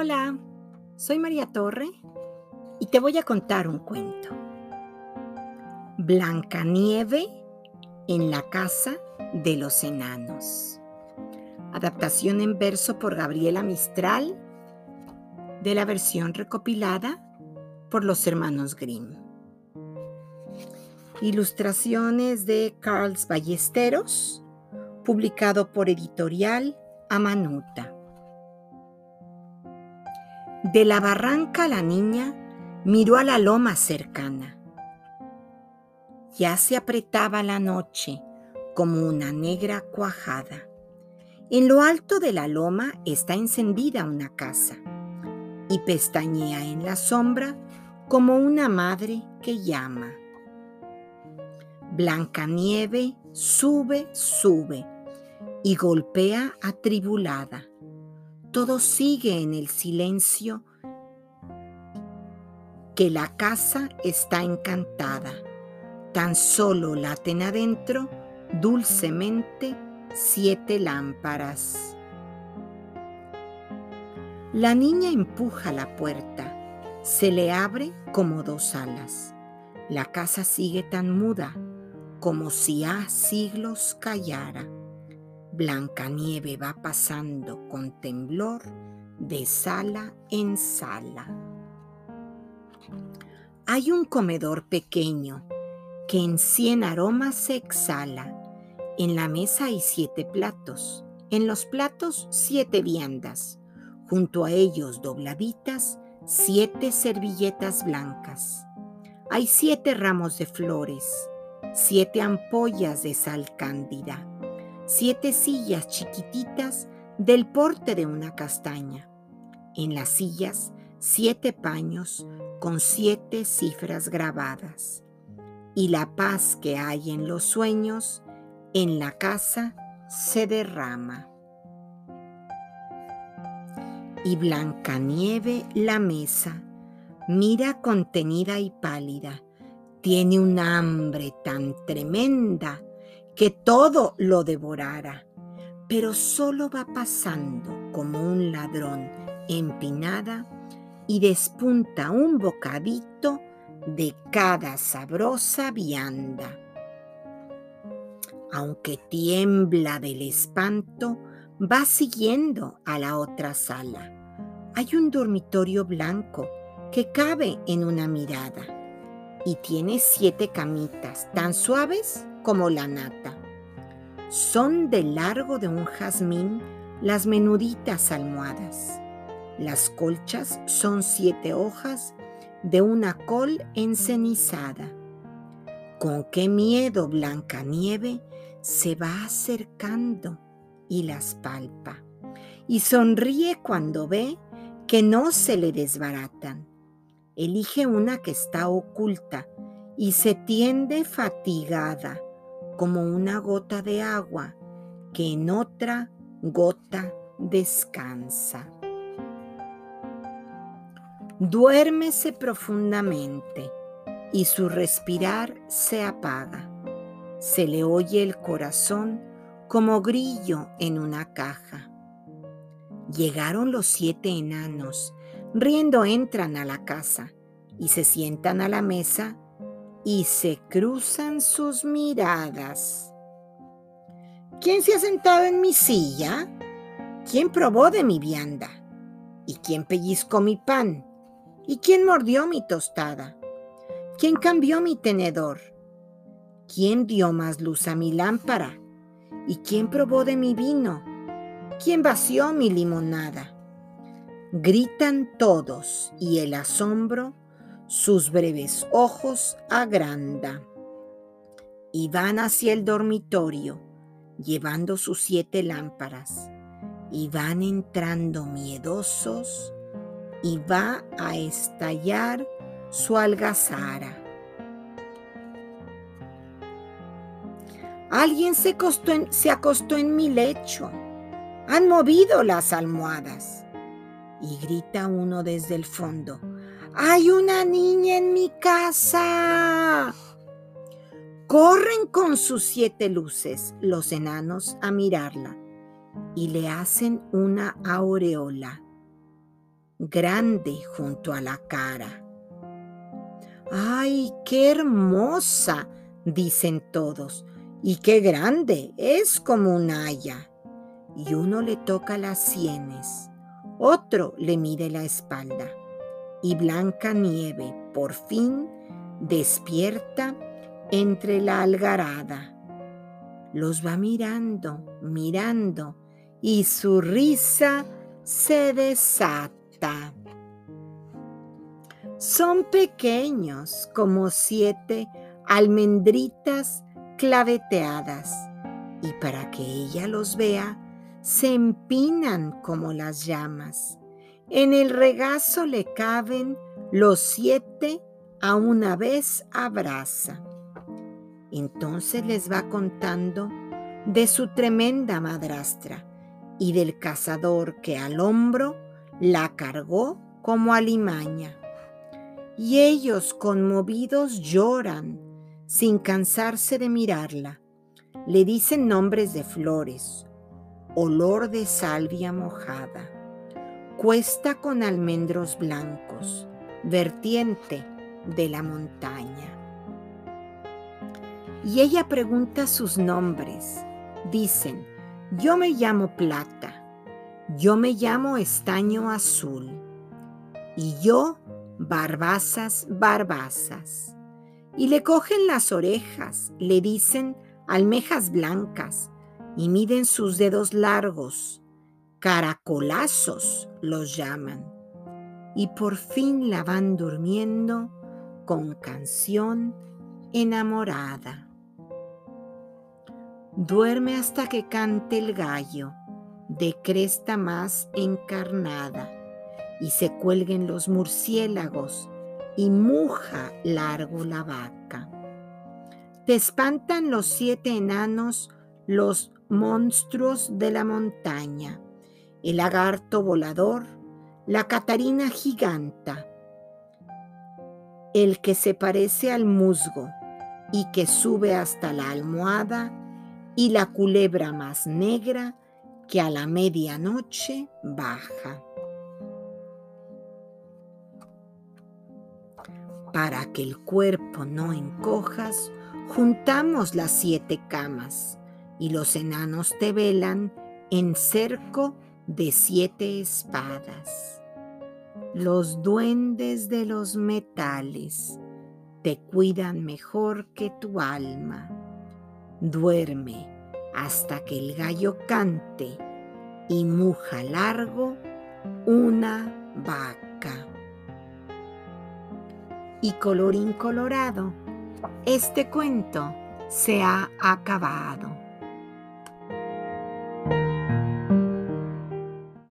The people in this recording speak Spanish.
Hola, soy María Torre y te voy a contar un cuento. Blancanieve en la casa de los enanos. Adaptación en verso por Gabriela Mistral de la versión recopilada por los hermanos Grimm. Ilustraciones de Carls Ballesteros, publicado por editorial Amanuta. De la barranca la niña miró a la loma cercana. Ya se apretaba la noche como una negra cuajada. En lo alto de la loma está encendida una casa y pestañea en la sombra como una madre que llama. Blancanieve sube, sube y golpea atribulada todo sigue en el silencio, que la casa está encantada. Tan solo laten adentro dulcemente siete lámparas. La niña empuja la puerta, se le abre como dos alas. La casa sigue tan muda como si ha siglos callara. Blancanieve va pasando con temblor de sala en sala. Hay un comedor pequeño que en cien aromas se exhala. En la mesa hay siete platos, en los platos siete viandas, junto a ellos dobladitas siete servilletas blancas. Hay siete ramos de flores, siete ampollas de sal cándida siete sillas chiquititas del porte de una castaña. En las sillas, siete paños con siete cifras grabadas. Y la paz que hay en los sueños, en la casa, se derrama. Y Blancanieve la mesa, mira contenida y pálida, tiene un hambre tan tremenda que todo lo devorara, pero solo va pasando como un ladrón empinada y despunta un bocadito de cada sabrosa vianda. Aunque tiembla del espanto, va siguiendo a la otra sala. Hay un dormitorio blanco que cabe en una mirada y tiene siete camitas tan suaves como la nata. Son de largo de un jazmín las menuditas almohadas. Las colchas son siete hojas de una col encenizada. Con qué miedo Blancanieve se va acercando y las palpa, y sonríe cuando ve que no se le desbaratan. Elige una que está oculta y se tiende fatigada como una gota de agua que en otra gota descansa. Duérmese profundamente y su respirar se apaga. Se le oye el corazón como grillo en una caja. Llegaron los siete enanos, riendo entran a la casa y se sientan a la mesa y se cruzan sus miradas. ¿Quién se ha sentado en mi silla? ¿Quién probó de mi vianda? ¿Y quién pellizcó mi pan? ¿Y quién mordió mi tostada? ¿Quién cambió mi tenedor? ¿Quién dio más luz a mi lámpara? ¿Y quién probó de mi vino? ¿Quién vació mi limonada? Gritan todos y el asombro sus breves ojos agranda y van hacia el dormitorio llevando sus siete lámparas y van entrando miedosos y va a estallar su algazara. Alguien se, se acostó en mi lecho. Han movido las almohadas. Y grita uno desde el fondo. Hay una niña en mi casa. Corren con sus siete luces los enanos a mirarla y le hacen una aureola. grande junto a la cara. ¡Ay, qué hermosa! dicen todos. Y qué grande, es como un haya. Y uno le toca las sienes, otro le mide la espalda. Y Blanca Nieve por fin despierta entre la algarada. Los va mirando, mirando, y su risa se desata. Son pequeños como siete almendritas claveteadas y para que ella los vea, se empinan como las llamas. En el regazo le caben los siete a una vez abraza. Entonces les va contando de su tremenda madrastra y del cazador que al hombro la cargó como alimaña. Y ellos conmovidos lloran sin cansarse de mirarla. Le dicen nombres de flores, olor de salvia mojada, cuesta con almendros blancos, vertiente de la montaña. Y ella pregunta sus nombres. Dicen, yo me llamo plata, yo me llamo estaño azul, y yo barbazas, barbazas y le cogen las orejas, le dicen almejas blancas y miden sus dedos largos, caracolazos los llaman, y por fin la van durmiendo con canción enamorada. Duerme hasta que cante el gallo, de cresta más encarnada, y se cuelguen los murciélagos y muja largo la vaca. Te espantan los siete enanos, los monstruos de la montaña, el lagarto volador, la catarina giganta, el que se parece al musgo y que sube hasta la almohada, y la culebra más negra que a la medianoche baja. Para que el cuerpo no encojas, juntamos las siete camas y los enanos te velan en cerco de siete espadas. Los duendes de los metales te cuidan mejor que tu alma. Duerme hasta que el gallo cante y muja largo una vaca y colorín colorado, este cuento se ha acabado.